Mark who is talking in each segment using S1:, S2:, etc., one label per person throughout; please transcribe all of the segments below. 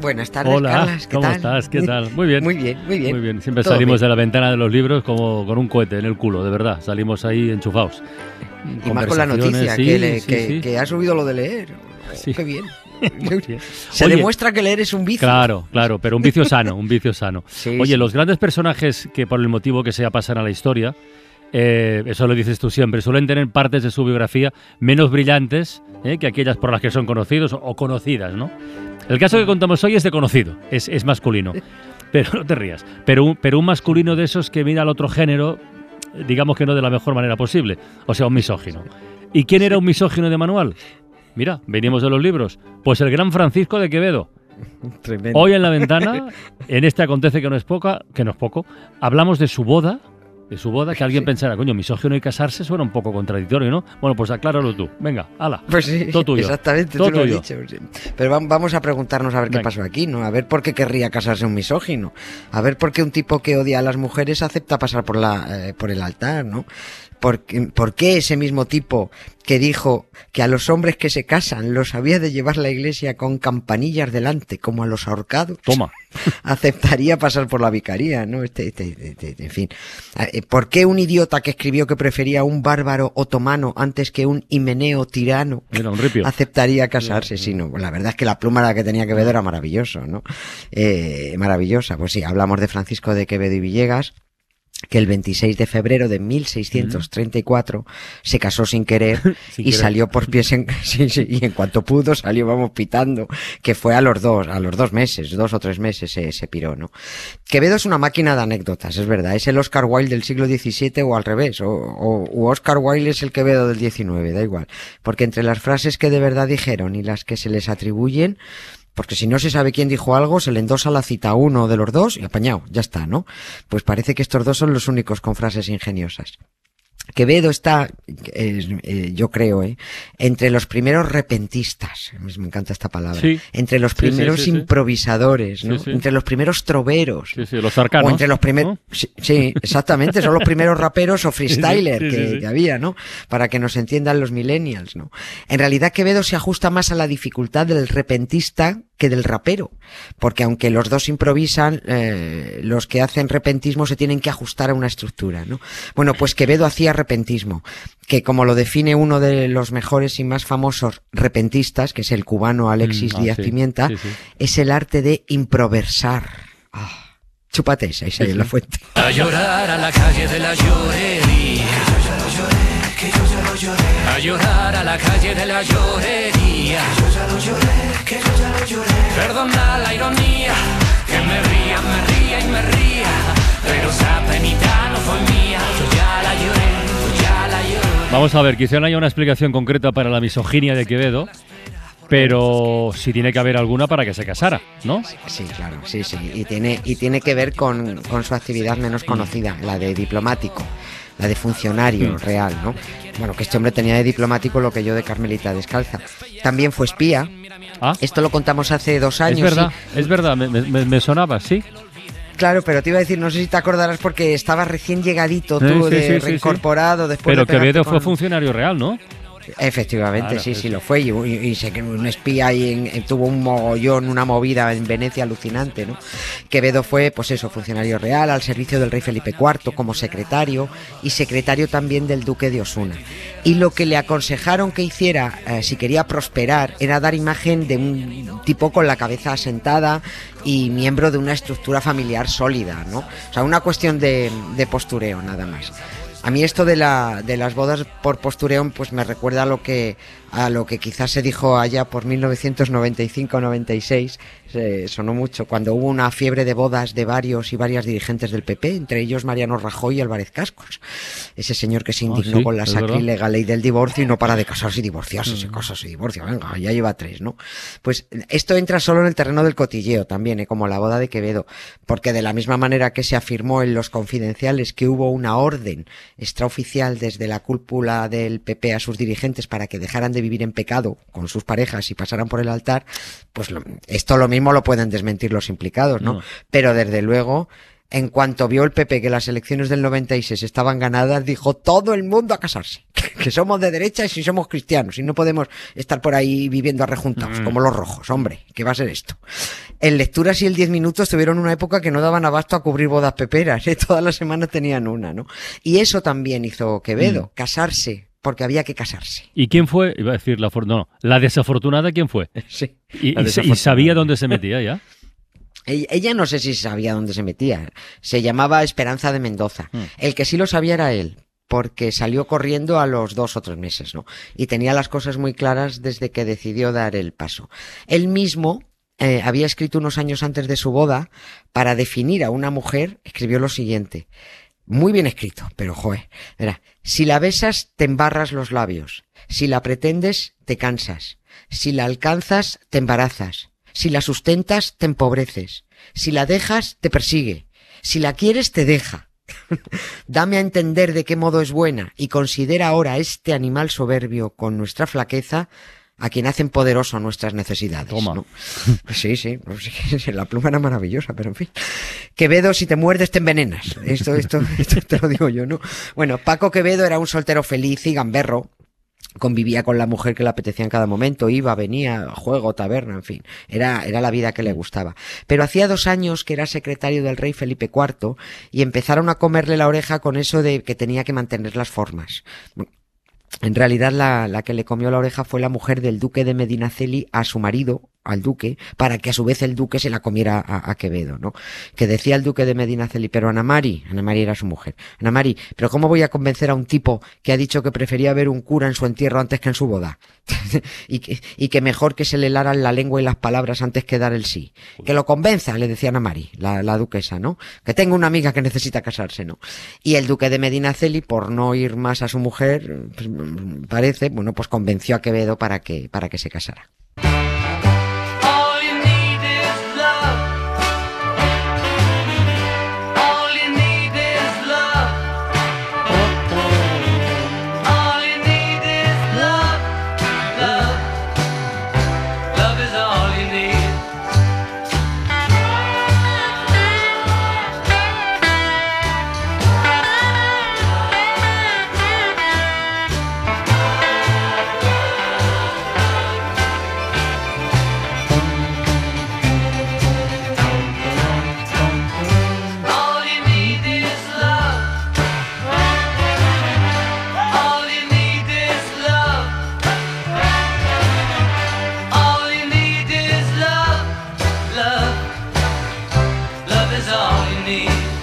S1: Buenas tardes,
S2: Hola,
S1: Carlas. ¿Qué
S2: ¿cómo
S1: tal?
S2: estás? ¿Qué tal? Muy bien.
S1: Muy bien, muy bien.
S2: Muy bien. Siempre
S1: Todo
S2: salimos
S1: bien.
S2: de la ventana de los libros como con un cohete en el culo, de verdad. Salimos ahí enchufados.
S1: Y más con la noticia, que, le-
S2: sí,
S1: que-
S2: sí.
S1: que ha subido lo de leer. Oh. Qué bien. Se
S2: Oye,
S1: demuestra que leer es un vicio.
S2: Claro, claro, pero un vicio sano, un vicio sano. Oye, los grandes personajes que por el motivo que sea pasan a la historia, eh, eso lo dices tú siempre, suelen tener partes de su biografía menos brillantes eh, que aquellas por las que son conocidos o, conocidas, ¿no? El caso que contamos hoy es de conocido, es, es masculino. Pero no te rías. Pero un, pero un masculino de esos que mira al otro género, digamos que no de la mejor manera posible. O sea, un misógino. ¿Y quién era un misógino de manual? Mira, venimos de los libros. Pues el gran Francisco de Quevedo.
S1: Tremendo.
S2: Hoy en la ventana, en este acontece que no es poca, que no es poco, hablamos de su boda, de su boda, que alguien pensará, coño, misógino y casarse suena un poco contradictorio, ¿no? Bueno, pues acláralo tú. Venga, ala.
S1: Pues sí,
S2: Todo tuyo.
S1: exactamente,
S2: Todo
S1: tú lo has
S2: tuyo.
S1: dicho. Pero vam- vamos a preguntarnos a ver qué pasó aquí, ¿no? A ver por qué querría casarse un misógino. A ver por qué un tipo que odia a las mujeres acepta pasar por, la, eh, por el altar, ¿no? ¿Por qué, por qué ese mismo tipo que dijo que a los hombres que se casan los había de llevar la iglesia con campanillas delante, como a los ahorcados?
S2: Toma.
S1: aceptaría pasar por la vicaría, ¿no? Este, este- este- este- en fin. Eh, ¿Por qué un idiota que escribió que prefería un bárbaro otomano antes que un himeneo tirano
S2: Mira, un ripio.
S1: aceptaría casarse? Sí, no. La verdad es que la pluma la que tenía Quevedo era maravilloso, ¿no? Eh, maravillosa. Pues sí, hablamos de Francisco de Quevedo y Villegas que el 26 de febrero de 1634 se casó sin querer
S2: Sin
S1: y
S2: querer.
S1: salió por pies en, sí, sí, y en cuanto pudo salió, vamos, pitando, que fue a los dos, a los dos meses, dos o tres meses se, se piró, ¿no? Quevedo es una máquina de anécdotas, es verdad, es el Oscar Wilde del siglo XVII o al revés, o, o- Oscar Wilde es el Quevedo del XIX, da igual, porque entre las frases que de verdad dijeron y las que se les atribuyen, porque si no se sabe quién dijo algo, se le endosa la cita a uno de los dos y apañado, ya está, ¿no? Pues parece que estos dos son los únicos con frases ingeniosas. Quevedo está, eh, eh, yo creo, eh, entre los primeros repentistas, me encanta esta palabra,
S2: Sí.
S1: entre los primeros
S2: sí, sí.
S1: improvisadores, entre los primeros troveros,
S2: Sí, sí, los arcanos.
S1: o entre los primeros,
S2: ¿no?
S1: sí, exactamente, son los primeros raperos o freestyler que, que había, ¿no? Para que nos entiendan los millennials, ¿no? En realidad Quevedo se ajusta más a la dificultad del repentista que del rapero, porque aunque los dos improvisan, eh, los que hacen repentismo se tienen que ajustar a una estructura, ¿no? Bueno, pues Quevedo hacía repentismo, que como lo define uno de los mejores y más famosos repentistas, que es el cubano Alexis
S2: Mm, ah,
S1: Díaz
S2: sí,
S1: Pimienta,
S2: sí, sí.
S1: es el arte de improversar. Ah, chúpate esa, esa es la fuente.
S3: A llorar a la calle de la llorería. Que yo ya lo lloré. A llorar a la calle de la llorería. Que yo ya lo lloré, que yo ya lo lloré. Perdona la ironía, que me ría, me ría y me ría. Pero esa penita no fue mía. Yo ya la lloré, yo ya la lloré.
S2: Vamos a ver, quizá no haya una explicación concreta para la misoginia de Quevedo, pero sí tiene que haber alguna para que se casara, ¿no?
S1: Sí, claro, sí, sí. Y tiene, y tiene que ver con, con su actividad menos conocida, la de diplomático, la de funcionario
S2: Mm.
S1: real, ¿no? Bueno, que este hombre tenía de diplomático lo que yo de Carmelita Descalza. También fue espía.
S2: Ah,
S1: Esto lo contamos hace dos años.
S2: es verdad,
S1: sí.
S2: es verdad, me, me- me sonaba, sí.
S1: Claro, pero te iba a decir, no sé si te acordarás porque estaba recién llegadito tú
S2: Sí, sí,
S1: de
S2: sí,
S1: reincorporado después
S2: Pero
S1: de
S2: Quevedo fue funcionario real, ¿no?
S1: Efectivamente,
S2: Claro,
S1: sí,
S2: sí,
S1: lo fue. Y, y- y que un espía ahí en- en- tuvo un mogollón, una movida en Venecia alucinante, ¿no? Quevedo fue, pues eso, funcionario real al servicio del rey Felipe IV como secretario y secretario también del duque de Osuna. Y lo que le aconsejaron que hiciera, eh, si quería prosperar, era dar imagen de un tipo con la cabeza asentada y miembro de una estructura familiar sólida, ¿no? O sea, una cuestión de, de postureo, nada más. A mí esto de, la, de las bodas por postureo pues me recuerda a lo que, a lo que quizás se dijo allá por 1995-96 se sonó mucho cuando hubo una fiebre de bodas de varios y varias dirigentes del PP, entre ellos Mariano Rajoy y Álvarez Cascos. Ese señor que se
S2: Ah,
S1: indignó
S2: sí,
S1: con la sacrílega ley del divorcio y no para de casarse y divorciarse,
S2: Mm.
S1: se casa, se divorcia, venga, ya lleva tres, ¿no? Pues esto entra solo en el terreno del cotilleo también, ¿eh? como la boda de Quevedo, porque de la misma manera que se afirmó en los confidenciales que hubo una orden extraoficial desde la cúpula del PP a sus dirigentes para que dejaran de vivir en pecado con sus parejas y pasaran por el altar, pues lo- esto lo mismo lo pueden desmentir los implicados, ¿no?
S2: No.
S1: Pero desde luego, en cuanto vio el PP que las elecciones del 96 estaban ganadas, dijo todo el mundo a casarse. Que somos de derecha y si somos cristianos y no podemos estar por ahí viviendo arrejuntados
S2: Mm.
S1: como los rojos, hombre, ¿qué va a ser esto? En lecturas y el 10 minutos tuvieron una época que no daban abasto a cubrir bodas peperas, ¿eh? todas las semanas tenían una, ¿no? Y eso también hizo Quevedo, casarse, porque había que casarse.
S2: ¿Y quién fue? Iba a decir la no, la desafortunada, ¿quién fue?
S1: Sí.
S2: Y, sabía dónde se metía ya.
S1: Ella, ella no sé si sabía dónde se metía. Se llamaba Esperanza de Mendoza.
S2: Mm.
S1: El que sí lo sabía era él, porque salió corriendo a los dos o tres meses, ¿no? Y tenía las cosas muy claras desde que decidió dar el paso. Él mismo eh, había escrito unos años antes de su boda para definir a una mujer, escribió lo siguiente. Muy bien escrito, pero joder, verá, si la besas te embarras los labios, si la pretendes te cansas, si la alcanzas te embarazas, si la sustentas te empobreces, si la dejas te persigue, si la quieres te deja. Dame a entender de qué modo es buena y considera ahora este animal soberbio con nuestra flaqueza a quien hacen poderoso nuestras necesidades.
S2: Toma.
S1: ¿no? Sí, sí, pues sí, la pluma era maravillosa, pero en fin. Quevedo, si te muerdes, te envenenas. Esto, esto, esto te lo digo yo, ¿no? Bueno, Paco Quevedo era un soltero feliz y gamberro. Convivía con la mujer que le apetecía en cada momento, iba, venía, juego, taberna, en fin. Era, era la vida que le gustaba. Pero hacía dos años que era secretario del rey Felipe IV y empezaron a comerle la oreja con eso de que tenía que mantener las formas. En realidad la, la que le comió la oreja fue la mujer del duque de Medinaceli a su marido, al duque, para que a su vez el duque se la comiera a, a Quevedo, ¿no? Que decía el duque de Medinaceli, pero Ana Mari, Ana Mari era su mujer, Ana Mari, pero ¿cómo voy a convencer a un tipo que ha dicho que prefería ver un cura en su entierro antes que en su boda? y, que, y que mejor que se le laran la lengua y las palabras antes que dar el sí. Que lo convenza, le decía Ana Mari, la, la duquesa, ¿no? Que tengo una amiga que necesita casarse, ¿no? Y el duque de Medinaceli, por no ir más a su mujer, pues, parece, bueno, pues convenció a Quevedo para que, para que se casara.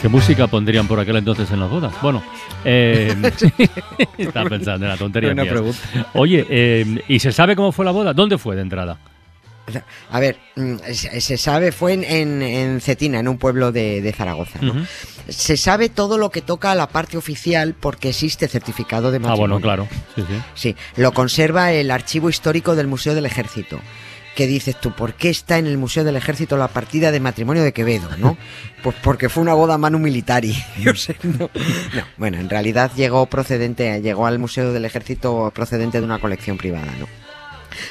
S2: ¿Qué música pondrían por aquel entonces en las bodas? Bueno, eh, estaba pensando en la tontería.
S1: Pregunta.
S2: Oye, eh, ¿y se sabe cómo fue la boda? ¿Dónde fue de entrada?
S1: A ver, mm, se, sabe, fue en, en, en Cetina, en un pueblo de, de Zaragoza, ¿no? Se sabe todo lo que toca a la parte oficial porque existe certificado de
S2: Ah,
S1: matrimonio.
S2: bueno, claro. Sí, sí.
S1: Sí, lo conserva el archivo histórico del Museo del Ejército. ¿Qué dices tú? ¿Por qué está en el Museo del Ejército la partida de matrimonio de Quevedo, no? Pues porque fue una boda manu militari. Yo sé, no. No, bueno, en realidad llegó procedente, llegó al Museo del Ejército procedente de una colección privada, ¿no?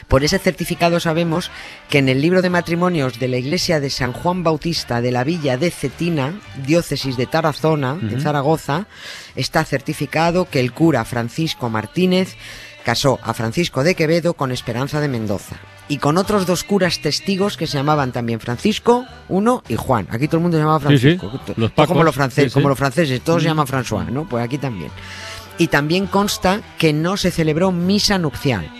S1: Por ese certificado sabemos que en el libro de matrimonios de la iglesia de San Juan Bautista de la villa de Cetina, diócesis de Tarazona, en
S2: Ujú.
S1: Zaragoza, está certificado que el cura Francisco Martínez casó a Francisco de Quevedo con Esperanza de Mendoza y con otros dos curas testigos que se llamaban también Francisco, uno y Juan. Aquí todo el mundo se llamaba
S2: Sí, sí,
S1: Francisco.
S2: los
S1: como los franceses,
S2: sí.
S1: como los franceses, todos se llaman François, ¿no? Pues aquí también. Y también consta que no se celebró misa nupcial.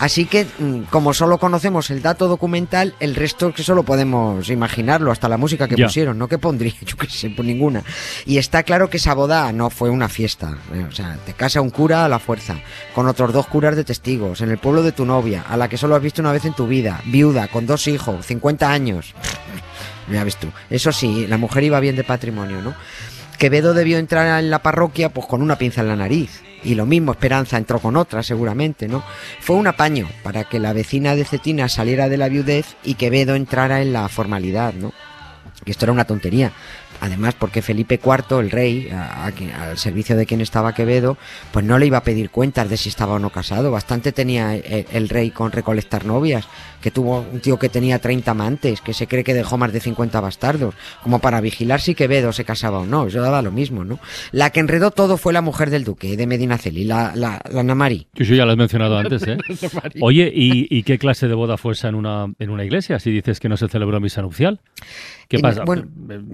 S1: Así que, mm, como solo conocemos el dato documental, el resto que solo podemos imaginarlo, hasta la música que pusieron, ¿no? que pondría? Yo qué sé, pues ninguna. Y está claro que esa boda no fue una fiesta. eh, O sea, te casa un cura a la fuerza, con otros dos curas de testigos, en el pueblo de tu novia, a la que solo has visto una vez en tu vida, viuda, con dos hijos, 50 años. Ya ves tú. Eso sí, la mujer iba bien de patrimonio, ¿no? Quevedo debió entrar en la parroquia pues con una pinza en la nariz. Y lo mismo Esperanza entró con otra, seguramente, ¿no? Fue un apaño para que la vecina de Cetina saliera de la viudez y Quevedo entrara en la formalidad, ¿no? Que esto era una tontería. Además, porque Felipe IV, el rey, a- a quien- al servicio de quien estaba Quevedo, pues no le iba a pedir cuentas de si estaba o no casado. Bastante tenía el, el rey con recolectar novias, que tuvo un tío que tenía 30 amantes, que se cree que dejó más de 50 bastardos, como para vigilar si Quevedo se casaba o no. Eso daba lo mismo, ¿no? La que enredó todo fue la mujer del duque de Medinaceli, la, la, la Namari.
S2: Sí, sí, ya lo has mencionado antes, ¿eh? Oye, ¿y, y qué clase de boda fue esa en una, en una iglesia? Si dices que no se celebró misa nupcial. ¿Qué
S1: En-
S2: pasa?
S1: bueno,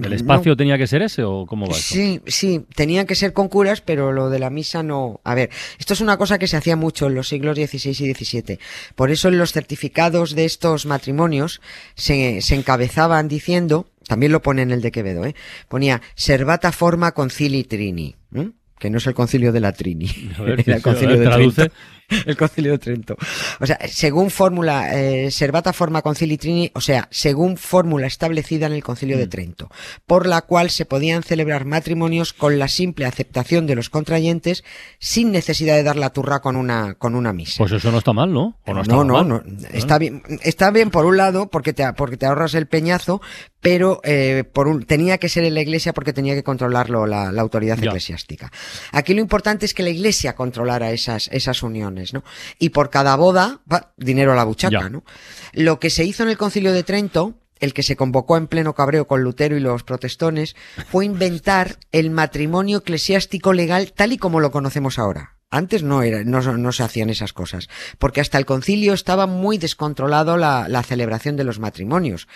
S2: ¿El espacio tenía que ser ese o cómo va eso?
S1: Sí, sí, tenían que ser con curas, pero lo de la misa no. A ver, esto es una cosa que se hacía mucho en los siglos XVI y XVII. Por eso en los certificados de estos matrimonios se, se encabezaban diciendo, también lo pone en el de Quevedo, ¿eh? ponía servata forma concili trini, ¿eh? que no es el concilio de la Trini,
S2: A ver,
S1: era el concilio de
S2: traduce.
S1: Trento. El concilio de Trento. O sea, según fórmula, eh, servata forma concili trini, o sea, según fórmula establecida en el concilio
S2: Mm.
S1: de Trento, por la cual se podían celebrar matrimonios con la simple aceptación de los contrayentes sin necesidad de dar la turra con una, con una misa.
S2: Pues eso no está mal, ¿no? ¿O no,
S1: no,
S2: estaba
S1: no, no, Está bien, está bien por un lado porque te, porque te ahorras el peñazo, pero eh, por un, tenía que ser en la iglesia porque tenía que controlarlo la, la autoridad
S2: Ya.
S1: eclesiástica. Aquí lo importante es que la iglesia controlara esas, esas uniones, ¿no? Y por cada boda, dinero a la buchaca,
S2: Ya.
S1: ¿no? Lo que se hizo en el concilio de Trento, el que se convocó en pleno cabreo con Lutero y los protestones, fue inventar el matrimonio eclesiástico legal tal y como lo conocemos ahora. Antes no, era, no, no se hacían esas cosas, porque hasta el concilio estaba muy descontrolado la, la celebración de los matrimonios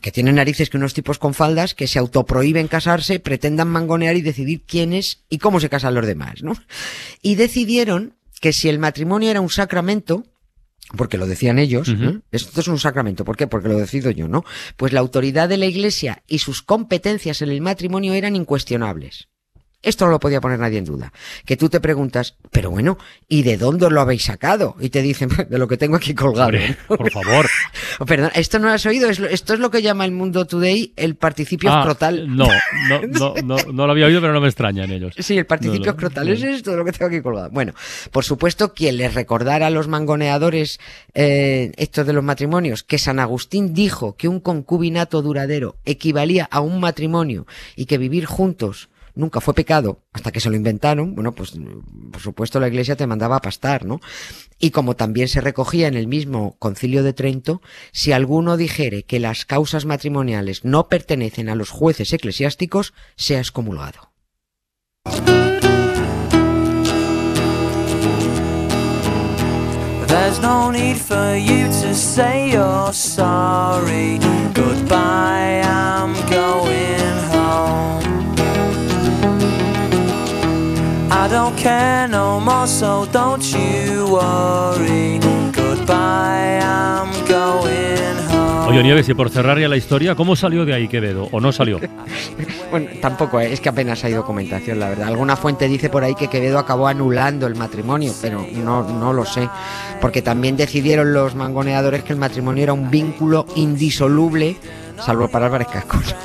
S1: que tienen narices que unos tipos con faldas que se autoprohíben casarse, pretendan mangonear y decidir quiénes y cómo se casan los demás, ¿no? Y decidieron que si el matrimonio era un sacramento, porque lo decían ellos. ¿eh? esto es un sacramento, ¿por qué? Porque lo decido yo, ¿no? Pues la autoridad de la iglesia y sus competencias en el matrimonio eran incuestionables. Esto no lo podía poner nadie en duda. Que tú te preguntas, pero bueno, ¿y de dónde lo habéis sacado? Y te dicen, de lo que tengo aquí colgado.
S2: Hombre, por favor.
S1: Perdón, esto no lo has oído, esto es lo que llama el mundo today el participio
S2: Ah,
S1: escrotal.
S2: no, no, no, no, no lo había oído, pero no me extraña en ellos.
S1: Sí, el participio
S2: No,
S1: es esto lo que tengo aquí colgado. Bueno, por supuesto, quien les recordara a los mangoneadores eh, esto de los matrimonios, que San Agustín dijo que un concubinato duradero equivalía a un matrimonio y que vivir juntos nunca fue pecado hasta que se lo inventaron, bueno, pues por supuesto la iglesia te mandaba a pastar, ¿no? Y como también se recogía en el mismo concilio de Trento, si alguno dijere que las causas matrimoniales no pertenecen a los jueces eclesiásticos, sea excomulgado.
S4: Care no more, so don't you worry. Goodbye, I'm going home.
S2: Oye, Nieves, y por cerrar ya la historia, ¿cómo salió de ahí Quevedo? ¿O no salió?
S1: Bueno, tampoco, es que apenas hay documentación, la verdad. Alguna fuente dice por ahí que Quevedo acabó anulando el matrimonio, pero no, no lo sé. Porque también decidieron los mangoneadores que el matrimonio era un vínculo indisoluble, salvo para Álvarez Cascos.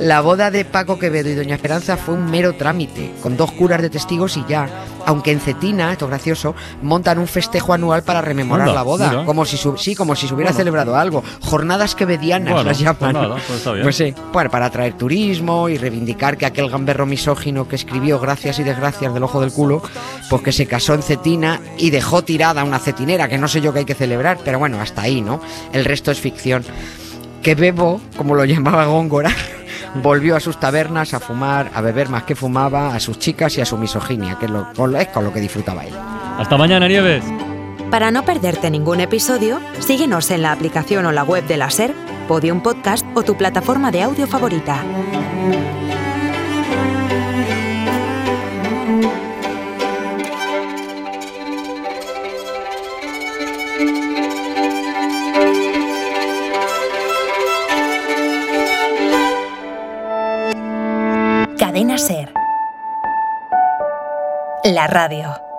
S1: La boda de Paco Quevedo y Doña Esperanza fue un mero trámite, con dos curas de testigos y ya. Aunque en Cetina, esto es gracioso, montan un festejo anual para rememorar
S2: Anda,
S1: la boda,
S2: mira.
S1: como si su- sí, como si se hubiera
S2: Bueno.
S1: celebrado algo. Jornadas quevedianas
S2: Bueno,
S1: las llaman.
S2: pues nada, pues.
S1: Pues sí, bueno, para atraer turismo y reivindicar que aquel gamberro misógino que escribió Gracias y Desgracias del Ojo del Culo, pues que se casó en Cetina y dejó tirada una cetinera, que no sé yo qué hay que celebrar, pero bueno, hasta ahí, ¿no? El resto es ficción. Que Bebo, como lo llamaba Góngora, volvió a sus tabernas a fumar, a beber más que fumaba, a sus chicas y a su misoginia, que es, lo, con- es con lo que disfrutaba él.
S2: Hasta mañana, Nieves.
S5: Para no perderte ningún episodio, síguenos en la aplicación o la web de la SER, Podium Podcast o tu plataforma de audio favorita. La radio.